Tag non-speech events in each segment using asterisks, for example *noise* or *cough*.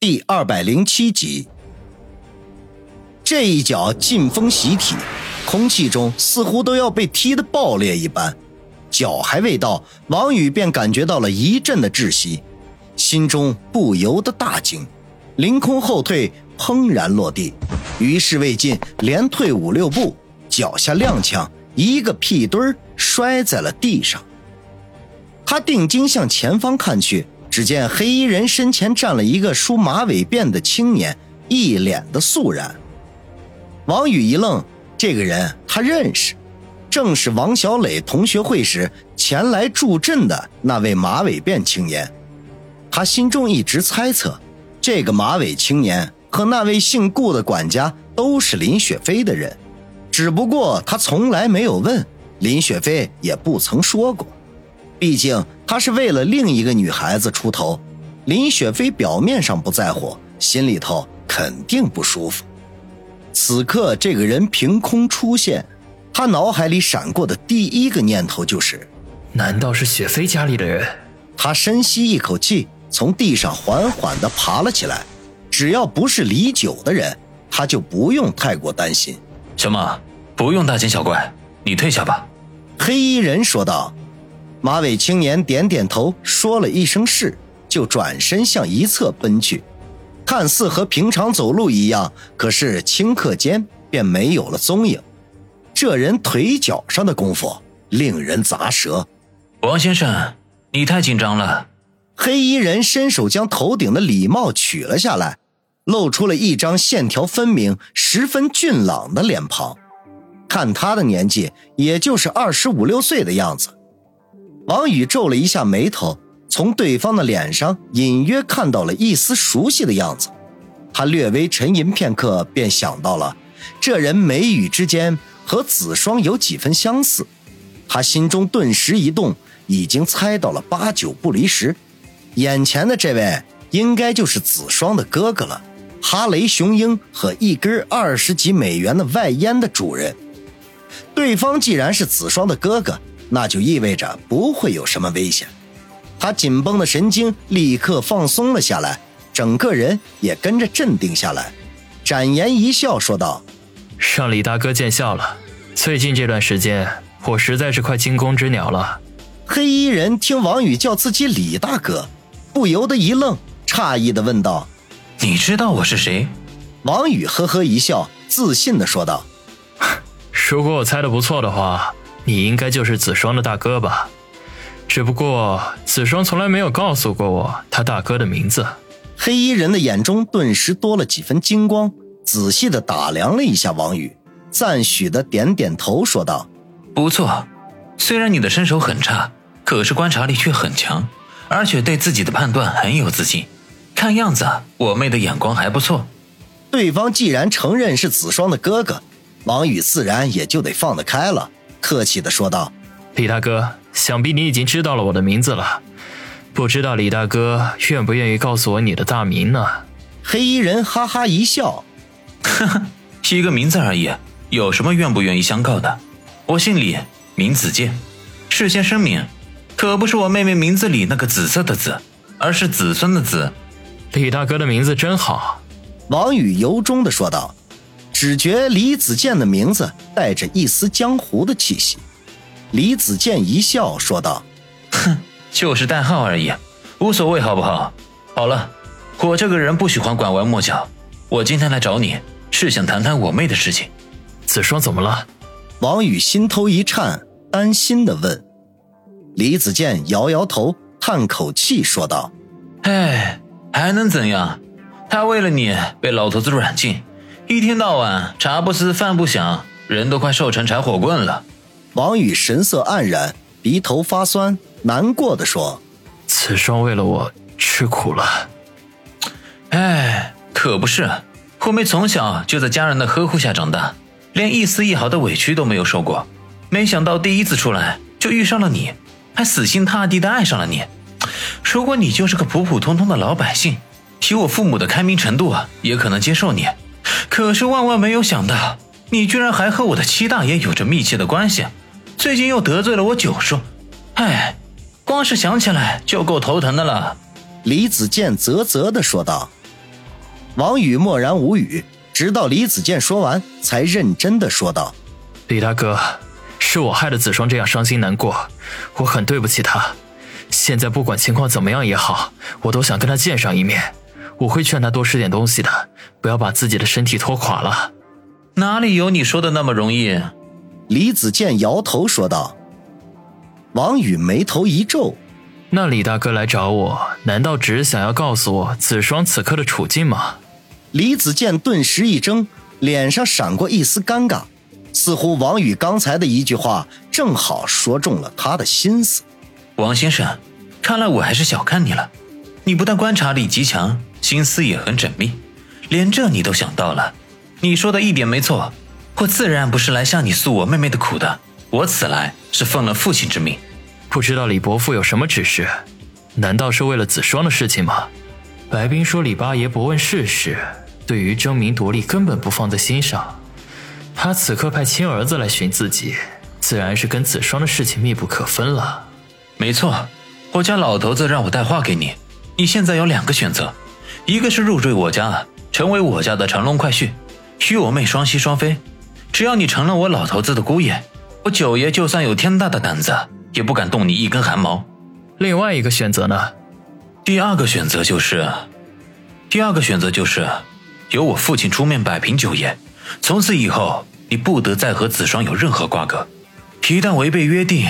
第二百零七集，这一脚劲风袭体，空气中似乎都要被踢得爆裂一般。脚还未到，王宇便感觉到了一阵的窒息，心中不由得大惊，凌空后退，砰然落地。于事未尽，连退五六步，脚下踉跄，一个屁墩儿摔在了地上。他定睛向前方看去。只见黑衣人身前站了一个梳马尾辫的青年，一脸的肃然。王宇一愣，这个人他认识，正是王小磊同学会时前来助阵的那位马尾辫青年。他心中一直猜测，这个马尾青年和那位姓顾的管家都是林雪飞的人，只不过他从来没有问，林雪飞也不曾说过。毕竟他是为了另一个女孩子出头，林雪飞表面上不在乎，心里头肯定不舒服。此刻这个人凭空出现，他脑海里闪过的第一个念头就是：难道是雪飞家里的人？他深吸一口气，从地上缓缓地爬了起来。只要不是李九的人，他就不用太过担心。小马，不用大惊小怪，你退下吧。”黑衣人说道。马尾青年点点头，说了一声“是”，就转身向一侧奔去，看似和平常走路一样，可是顷刻间便没有了踪影。这人腿脚上的功夫令人咂舌。王先生，你太紧张了。黑衣人伸手将头顶的礼帽取了下来，露出了一张线条分明、十分俊朗的脸庞。看他的年纪，也就是二十五六岁的样子。王宇皱了一下眉头，从对方的脸上隐约看到了一丝熟悉的样子。他略微沉吟片刻，便想到了这人眉宇之间和子双有几分相似。他心中顿时一动，已经猜到了八九不离十。眼前的这位应该就是子双的哥哥了，哈雷雄鹰和一根二十几美元的外烟的主人。对方既然是子双的哥哥。那就意味着不会有什么危险，他紧绷的神经立刻放松了下来，整个人也跟着镇定下来，展颜一笑说道：“让李大哥见笑了。最近这段时间，我实在是快惊弓之鸟了。”黑衣人听王宇叫自己李大哥，不由得一愣，诧异的问道：“你知道我是谁？”王宇呵呵一笑，自信的说道：“ *laughs* 如果我猜的不错的话。”你应该就是子双的大哥吧？只不过子双从来没有告诉过我他大哥的名字。黑衣人的眼中顿时多了几分金光，仔细的打量了一下王宇，赞许的点点头，说道：“不错，虽然你的身手很差，可是观察力却很强，而且对自己的判断很有自信。看样子我妹的眼光还不错。”对方既然承认是子双的哥哥，王宇自然也就得放得开了。客气的说道：“李大哥，想必你已经知道了我的名字了，不知道李大哥愿不愿意告诉我你的大名呢？”黑衣人哈哈一笑：“呵呵，一个名字而已，有什么愿不愿意相告的？我姓李，名子健。事先声明，可不是我妹妹名字里那个紫色的紫，而是子孙的子。”李大哥的名字真好，王宇由衷的说道。只觉李子健的名字带着一丝江湖的气息，李子健一笑说道：“哼，就是代号而已，无所谓，好不好？好了，我这个人不喜欢拐弯抹角，我今天来找你是想谈谈我妹的事情。子双怎么了？”王宇心头一颤，担心的问。李子健摇摇头，叹口气说道：“哎，还能怎样？他为了你被老头子软禁。”一天到晚茶不思饭不想，人都快瘦成柴火棍了。王宇神色黯然，鼻头发酸，难过的说：“子双为了我吃苦了。”哎，可不是，后妹从小就在家人的呵护下长大，连一丝一毫的委屈都没有受过。没想到第一次出来就遇上了你，还死心塌地的爱上了你。如果你就是个普普通通的老百姓，以我父母的开明程度啊，也可能接受你。可是万万没有想到，你居然还和我的七大爷有着密切的关系，最近又得罪了我九叔，哎，光是想起来就够头疼的了。李子健啧啧的说道：“王宇默然无语，直到李子健说完，才认真的说道：“李大哥，是我害得子双这样伤心难过，我很对不起他。现在不管情况怎么样也好，我都想跟他见上一面。我会劝他多吃点东西的，不要把自己的身体拖垮了。哪里有你说的那么容易？”李子健摇头说道。王宇眉头一皱：“那李大哥来找我，难道只是想要告诉我子双此刻的处境吗？”李子健顿时一怔，脸上闪过一丝尴尬，似乎王宇刚才的一句话正好说中了他的心思。王先生，看来我还是小看你了。你不但观察力极强，心思也很缜密，连这你都想到了。你说的一点没错，我自然不是来向你诉我妹妹的苦的。我此来是奉了父亲之命。不知道李伯父有什么指示？难道是为了子双的事情吗？白冰说：“李八爷不问世事，对于争名夺利根本不放在心上。他此刻派亲儿子来寻自己，自然是跟子双的事情密不可分了。”没错，我家老头子让我带话给你。你现在有两个选择，一个是入赘我家，成为我家的乘龙快婿，与我妹双栖双飞。只要你成了我老头子的姑爷，我九爷就算有天大的胆子，也不敢动你一根汗毛。另外一个选择呢？第二个选择就是，第二个选择就是，由我父亲出面摆平九爷，从此以后你不得再和子双有任何瓜葛，一旦违背约定，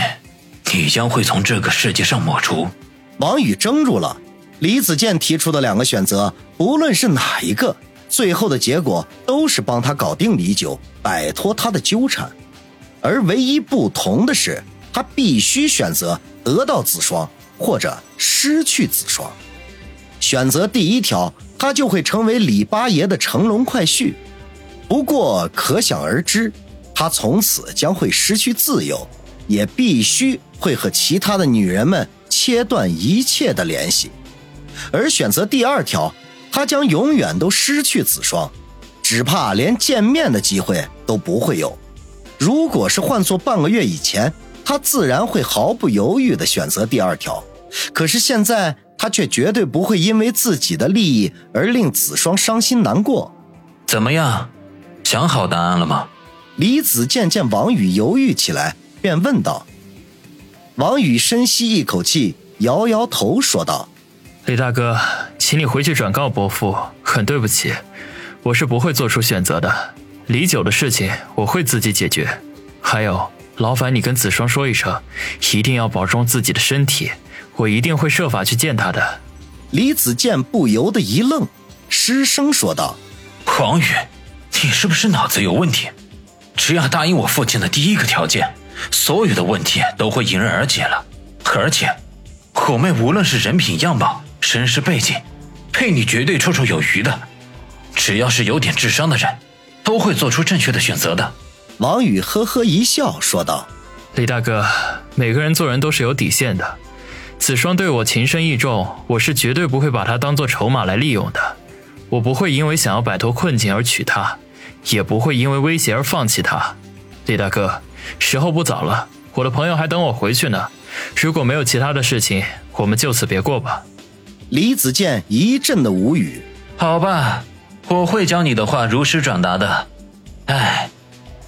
你将会从这个世界上抹除。王宇怔住了，李子健提出的两个选择，不论是哪一个，最后的结果都是帮他搞定李九，摆脱他的纠缠，而唯一不同的是，他必须选择得到子双。或者失去子双，选择第一条，他就会成为李八爷的乘龙快婿。不过可想而知，他从此将会失去自由，也必须会和其他的女人们切断一切的联系。而选择第二条，他将永远都失去子双，只怕连见面的机会都不会有。如果是换做半个月以前，他自然会毫不犹豫地选择第二条。可是现在，他却绝对不会因为自己的利益而令子双伤心难过。怎么样，想好答案了吗？李子健见王宇犹豫起来，便问道。王宇深吸一口气，摇摇头说道：“李大哥，请你回去转告伯父，很对不起，我是不会做出选择的。李九的事情我会自己解决。还有，劳烦你跟子双说一声，一定要保重自己的身体。”我一定会设法去见他的。李子健不由得一愣，失声说道：“黄宇，你是不是脑子有问题？只要答应我父亲的第一个条件，所有的问题都会迎刃而解了。而且，我妹无论是人品、样貌、身世背景，配你绝对绰绰有余的。只要是有点智商的人，都会做出正确的选择的。”王宇呵呵一笑说道：“李大哥，每个人做人都是有底线的。”子双对我情深意重，我是绝对不会把她当做筹码来利用的。我不会因为想要摆脱困境而娶她，也不会因为威胁而放弃她。李大哥，时候不早了，我的朋友还等我回去呢。如果没有其他的事情，我们就此别过吧。李子健一阵的无语。好吧，我会将你的话如实转达的。哎，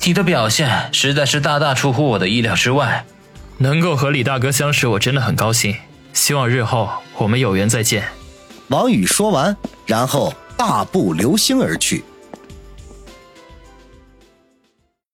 你的表现实在是大大出乎我的意料之外。能够和李大哥相识，我真的很高兴。希望日后我们有缘再见。王宇说完，然后大步流星而去。